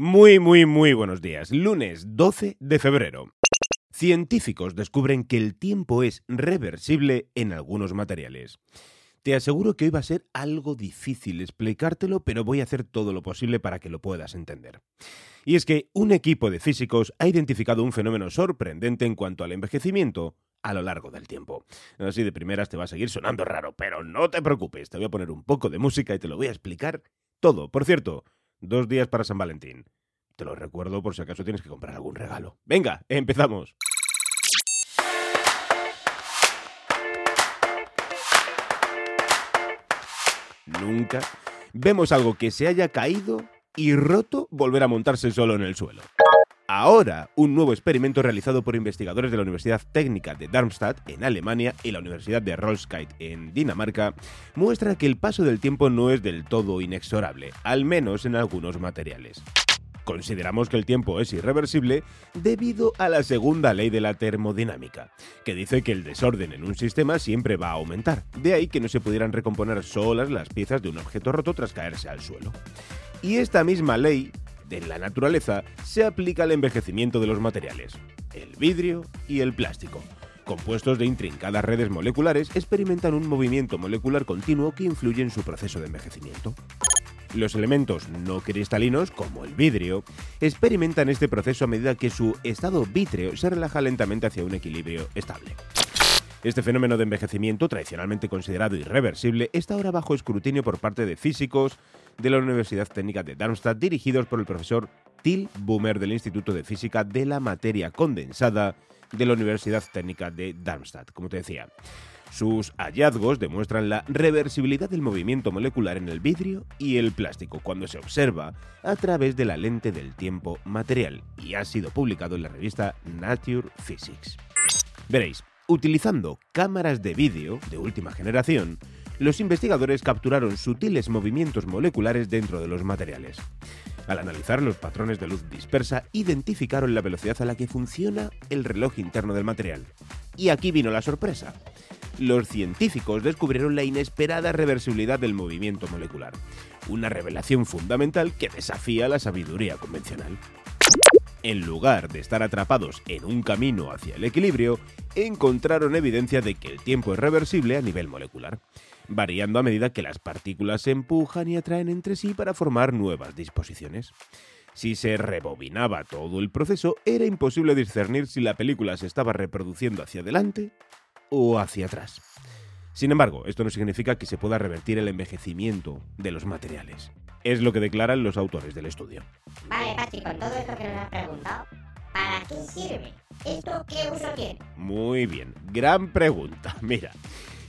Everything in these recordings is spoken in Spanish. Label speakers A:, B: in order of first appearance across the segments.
A: Muy, muy, muy buenos días. Lunes 12 de febrero. Científicos descubren que el tiempo es reversible en algunos materiales. Te aseguro que hoy va a ser algo difícil explicártelo, pero voy a hacer todo lo posible para que lo puedas entender. Y es que un equipo de físicos ha identificado un fenómeno sorprendente en cuanto al envejecimiento a lo largo del tiempo. Así de primeras te va a seguir sonando raro, pero no te preocupes, te voy a poner un poco de música y te lo voy a explicar todo. Por cierto, dos días para San Valentín. Te lo recuerdo por si acaso tienes que comprar algún regalo. Venga, empezamos. Nunca vemos algo que se haya caído y roto volver a montarse solo en el suelo. Ahora, un nuevo experimento realizado por investigadores de la Universidad Técnica de Darmstadt en Alemania y la Universidad de Roskilde en Dinamarca muestra que el paso del tiempo no es del todo inexorable, al menos en algunos materiales. Consideramos que el tiempo es irreversible debido a la segunda ley de la termodinámica, que dice que el desorden en un sistema siempre va a aumentar, de ahí que no se pudieran recomponer solas las piezas de un objeto roto tras caerse al suelo. Y esta misma ley de la naturaleza se aplica al envejecimiento de los materiales, el vidrio y el plástico. Compuestos de intrincadas redes moleculares experimentan un movimiento molecular continuo que influye en su proceso de envejecimiento. Los elementos no cristalinos, como el vidrio, experimentan este proceso a medida que su estado vítreo se relaja lentamente hacia un equilibrio estable. Este fenómeno de envejecimiento, tradicionalmente considerado irreversible, está ahora bajo escrutinio por parte de físicos de la Universidad Técnica de Darmstadt, dirigidos por el profesor Till Boomer del Instituto de Física de la Materia Condensada de la Universidad Técnica de Darmstadt, como te decía. Sus hallazgos demuestran la reversibilidad del movimiento molecular en el vidrio y el plástico cuando se observa a través de la lente del tiempo material y ha sido publicado en la revista Nature Physics. Veréis, Utilizando cámaras de vídeo de última generación, los investigadores capturaron sutiles movimientos moleculares dentro de los materiales. Al analizar los patrones de luz dispersa, identificaron la velocidad a la que funciona el reloj interno del material. Y aquí vino la sorpresa. Los científicos descubrieron la inesperada reversibilidad del movimiento molecular, una revelación fundamental que desafía la sabiduría convencional en lugar de estar atrapados en un camino hacia el equilibrio, encontraron evidencia de que el tiempo es reversible a nivel molecular, variando a medida que las partículas se empujan y atraen entre sí para formar nuevas disposiciones. Si se rebobinaba todo el proceso, era imposible discernir si la película se estaba reproduciendo hacia adelante o hacia atrás. Sin embargo, esto no significa que se pueda revertir el envejecimiento de los materiales. Es lo que declaran los autores del estudio.
B: Vale, Pachi, con todo esto que nos has preguntado, ¿para qué sirve? ¿Esto qué uso tiene?
A: Muy bien, gran pregunta. Mira,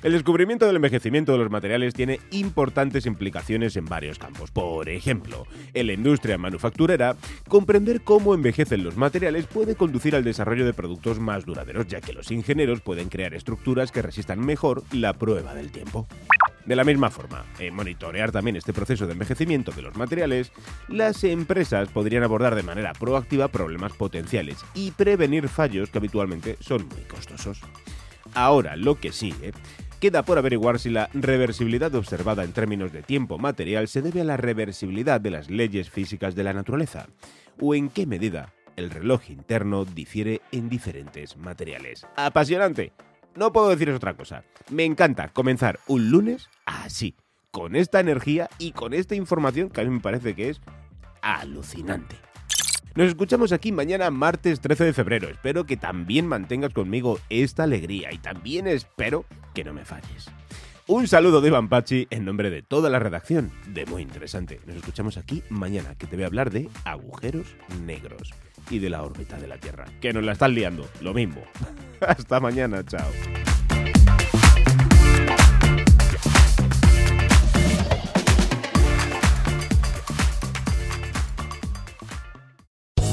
A: el descubrimiento del envejecimiento de los materiales tiene importantes implicaciones en varios campos. Por ejemplo, en la industria manufacturera, comprender cómo envejecen los materiales puede conducir al desarrollo de productos más duraderos, ya que los ingenieros pueden crear estructuras que resistan mejor la prueba del tiempo. De la misma forma, en monitorear también este proceso de envejecimiento de los materiales, las empresas podrían abordar de manera proactiva problemas potenciales y prevenir fallos que habitualmente son muy costosos. Ahora, lo que sigue, queda por averiguar si la reversibilidad observada en términos de tiempo material se debe a la reversibilidad de las leyes físicas de la naturaleza, o en qué medida el reloj interno difiere en diferentes materiales. ¡Apasionante! No puedo deciros otra cosa. Me encanta comenzar un lunes así, con esta energía y con esta información que a mí me parece que es alucinante. Nos escuchamos aquí mañana martes 13 de febrero. Espero que también mantengas conmigo esta alegría y también espero que no me falles. Un saludo de Iván Pachi en nombre de toda la redacción de Muy Interesante. Nos escuchamos aquí mañana que te voy a hablar de agujeros negros y de la órbita de la Tierra. Que nos la están liando, lo mismo. Hasta mañana, chao.